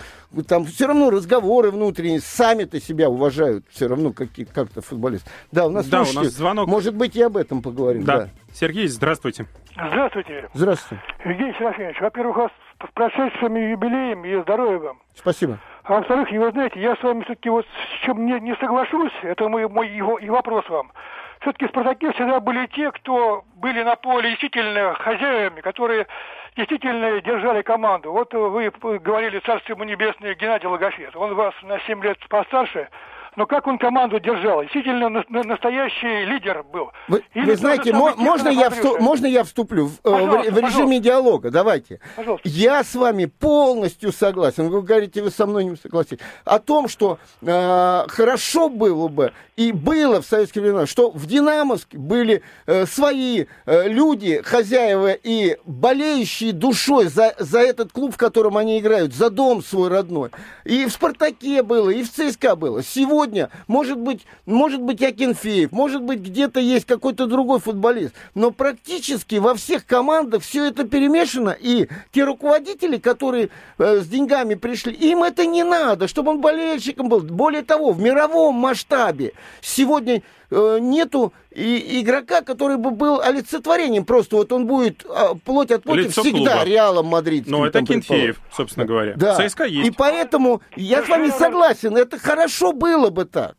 [SPEAKER 3] там все равно разговоры внутренние, сами-то себя уважают, все равно какие, как-то футболисты. Да, у нас,
[SPEAKER 2] Да, у нас звонок.
[SPEAKER 3] Может быть, и об этом поговорим.
[SPEAKER 2] Да.
[SPEAKER 3] Да.
[SPEAKER 2] Сергей, здравствуйте.
[SPEAKER 5] Здравствуйте,
[SPEAKER 3] Здравствуйте.
[SPEAKER 5] Евгений Серафимович. Во-первых, вас с прошедшим юбилеем и здоровья вам.
[SPEAKER 3] Спасибо.
[SPEAKER 5] А во-вторых, вы знаете, я с вами все-таки вот с чем не, не соглашусь, это мой, мой его, и вопрос вам. Все-таки Спартаки всегда были те, кто были на поле действительно хозяевами, которые действительно держали команду. Вот вы говорили, царство ему небесное, Геннадий Логофет. Он вас на 7 лет постарше, но как он команду держал? Действительно на- на- настоящий лидер был.
[SPEAKER 3] Вы,
[SPEAKER 5] Или
[SPEAKER 3] вы знаете, мо- можно, я
[SPEAKER 5] Тихонов
[SPEAKER 3] всту-
[SPEAKER 5] Андрюша?
[SPEAKER 3] можно я вступлю в, э, в-
[SPEAKER 5] Пожалуйста,
[SPEAKER 3] в режиме
[SPEAKER 5] пожалуйста.
[SPEAKER 3] диалога? Давайте.
[SPEAKER 5] Пожалуйста.
[SPEAKER 3] Я с вами полностью согласен. Вы говорите, вы со мной не согласитесь. О том, что э, хорошо было бы и было в советские времена, что в Динамовске были э, свои э, люди, хозяева и болеющие душой за, за этот клуб, в котором они играют, за дом свой родной. И в Спартаке было, и в ЦСКА было. Сегодня, может быть, может быть Акинфеев, может быть, где-то есть какой-то другой футболист. Но практически во всех командах все это перемешано. И те руководители, которые э, с деньгами пришли, им это не надо, чтобы он болельщиком был. Более того, в мировом масштабе сегодня нету и, игрока, который бы был олицетворением. Просто вот он будет а, плоть от плоти
[SPEAKER 2] Лицо
[SPEAKER 3] всегда
[SPEAKER 2] клуба.
[SPEAKER 3] Реалом Мадридским.
[SPEAKER 2] Ну, это
[SPEAKER 3] там, предположим.
[SPEAKER 2] Кенфеев, собственно говоря.
[SPEAKER 3] Да.
[SPEAKER 2] ЦСКА есть.
[SPEAKER 3] И поэтому я с вами согласен, это хорошо было бы так.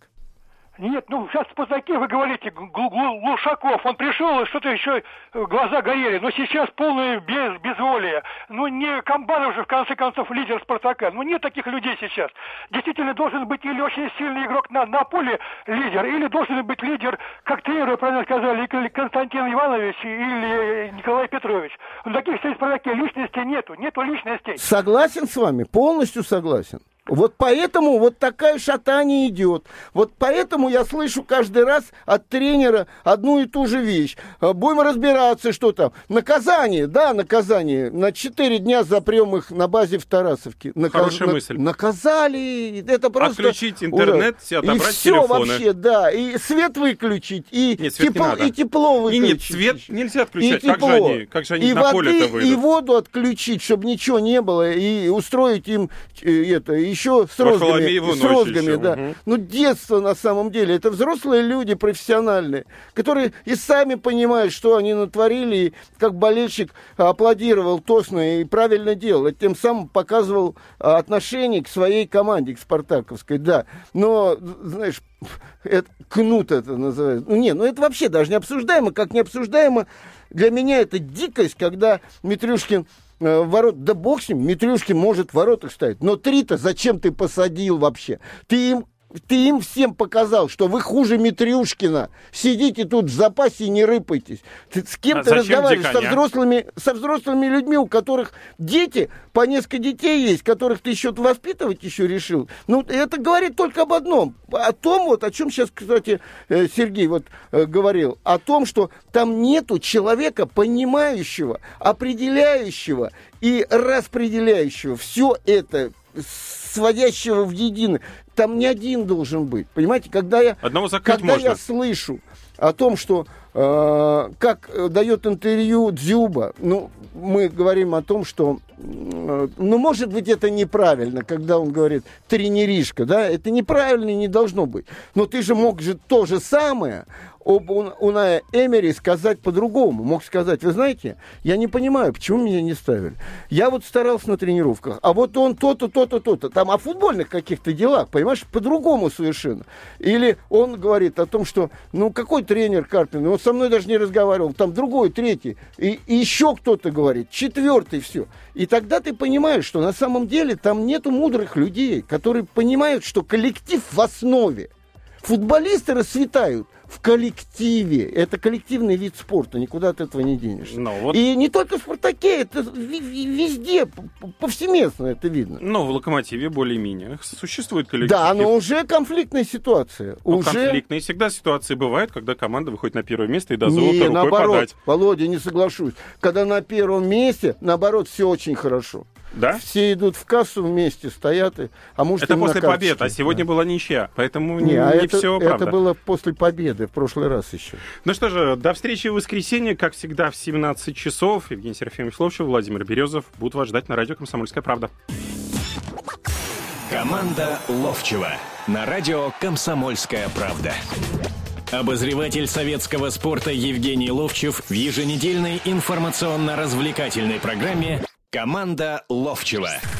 [SPEAKER 5] Нет, ну сейчас таким вы говорите, Гл- Гл- Глушаков, он пришел, и что-то еще э, глаза горели, но сейчас полное без, безволие. Ну не Камбанов же, в конце концов, лидер Спартака. Ну нет таких людей сейчас. Действительно должен быть или очень сильный игрок на, на поле лидер, или должен быть лидер, как тренеры правильно сказали, или Константин Иванович, или Николай Петрович. Ну таких в Спартаке личностей нету, нету личностей.
[SPEAKER 3] Согласен с вами, полностью согласен. Вот поэтому вот такая шатание идет. Вот поэтому я слышу каждый раз от тренера одну и ту же вещь. А, Будем разбираться, что там. Наказание, да, наказание. На 4 дня за прием их на базе в Тарасовке. Наказ-
[SPEAKER 2] Хорошая
[SPEAKER 3] на-
[SPEAKER 2] мысль.
[SPEAKER 3] Наказали. Это просто...
[SPEAKER 2] Отключить интернет,
[SPEAKER 3] ужас.
[SPEAKER 2] отобрать
[SPEAKER 3] и все
[SPEAKER 2] телефоны.
[SPEAKER 3] вообще, да. И свет выключить, и,
[SPEAKER 2] Нет, свет не
[SPEAKER 3] тепло,
[SPEAKER 2] надо.
[SPEAKER 3] и тепло
[SPEAKER 2] И
[SPEAKER 3] выключить.
[SPEAKER 2] нет, свет нельзя отключать.
[SPEAKER 3] И
[SPEAKER 2] Как же
[SPEAKER 3] тепло.
[SPEAKER 2] они, как же они
[SPEAKER 3] и
[SPEAKER 2] на
[SPEAKER 3] воды,
[SPEAKER 2] поле-то
[SPEAKER 3] и
[SPEAKER 2] выйдут?
[SPEAKER 3] воду отключить, чтобы ничего не было, и устроить им э, это еще с розгами. С розгами, да.
[SPEAKER 2] мгм.
[SPEAKER 3] Ну, детство на самом деле. Это взрослые люди профессиональные, которые и сами понимают, что они натворили, и как болельщик аплодировал тосно и правильно делал. И тем самым показывал а, отношение к своей команде, к спартаковской, да. Но, знаешь, это, кнут это называется. Ну, не, ну это вообще даже не обсуждаемо, как не обсуждаемо. Для меня это дикость, когда Митрюшкин ворот, да бог с ним, Митрюшкин может в воротах ставить. Но три-то зачем ты посадил вообще? Ты им ты им всем показал, что вы хуже Митрюшкина. Сидите тут в запасе и не рыпайтесь. Ты с кем
[SPEAKER 2] А
[SPEAKER 3] ты разговариваешь? Со
[SPEAKER 2] Диконя?
[SPEAKER 3] взрослыми, со взрослыми людьми, у которых дети, по несколько детей есть, которых ты еще воспитывать еще решил. Ну, это говорит только об одном. О том, вот, о чем сейчас, кстати, э, Сергей вот э, говорил. О том, что там нету человека, понимающего, определяющего и распределяющего все это сводящего в едино. Там не один должен быть. Понимаете, когда я,
[SPEAKER 2] Одного
[SPEAKER 3] когда
[SPEAKER 2] можно.
[SPEAKER 3] я слышу о том, что э, как э, дает интервью Дзюба, ну, мы говорим о том, что, э, ну, может быть, это неправильно, когда он говорит тренеришка, да, это неправильно и не должно быть. Но ты же мог же то же самое об Уная Эмери сказать по-другому. Мог сказать, вы знаете, я не понимаю, почему меня не ставили. Я вот старался на тренировках, а вот он то-то, то-то, то-то. Там о футбольных каких-то делах, понимаешь, по-другому совершенно. Или он говорит о том, что, ну, какой тренер Карпин, он со мной даже не разговаривал, там другой, третий, и, и еще кто-то говорит, четвертый, все. И тогда ты понимаешь, что на самом деле там нету мудрых людей, которые понимают, что коллектив в основе. Футболисты расцветают в коллективе. Это коллективный вид спорта, никуда от этого не денешься.
[SPEAKER 2] Ну, вот...
[SPEAKER 3] И не только в «Спартаке», это везде, повсеместно это видно.
[SPEAKER 2] Но в «Локомотиве» более-менее существует коллектив.
[SPEAKER 3] Да, но уже конфликтная ситуация.
[SPEAKER 2] Ну,
[SPEAKER 3] уже...
[SPEAKER 2] Конфликтные всегда ситуации бывают, когда команда выходит на первое место и до золота
[SPEAKER 3] не,
[SPEAKER 2] рукой
[SPEAKER 3] наоборот,
[SPEAKER 2] подать.
[SPEAKER 3] Володя, не соглашусь. Когда на первом месте, наоборот, все очень хорошо.
[SPEAKER 2] Да?
[SPEAKER 3] Все идут в кассу вместе, стоят. И, а может,
[SPEAKER 2] Это после
[SPEAKER 3] карточке.
[SPEAKER 2] побед, а сегодня была ничья. Поэтому
[SPEAKER 3] Не,
[SPEAKER 2] не,
[SPEAKER 3] а это,
[SPEAKER 2] все
[SPEAKER 3] это
[SPEAKER 2] правда.
[SPEAKER 3] было после победы, в прошлый раз еще.
[SPEAKER 2] Ну что же, до встречи в воскресенье, как всегда, в 17 часов. Евгений Серафимович Ловчев, Владимир Березов будут вас ждать на радио «Комсомольская правда».
[SPEAKER 1] Команда Ловчева на радио «Комсомольская правда». Обозреватель советского спорта Евгений Ловчев в еженедельной информационно-развлекательной программе «Команда Ловчева».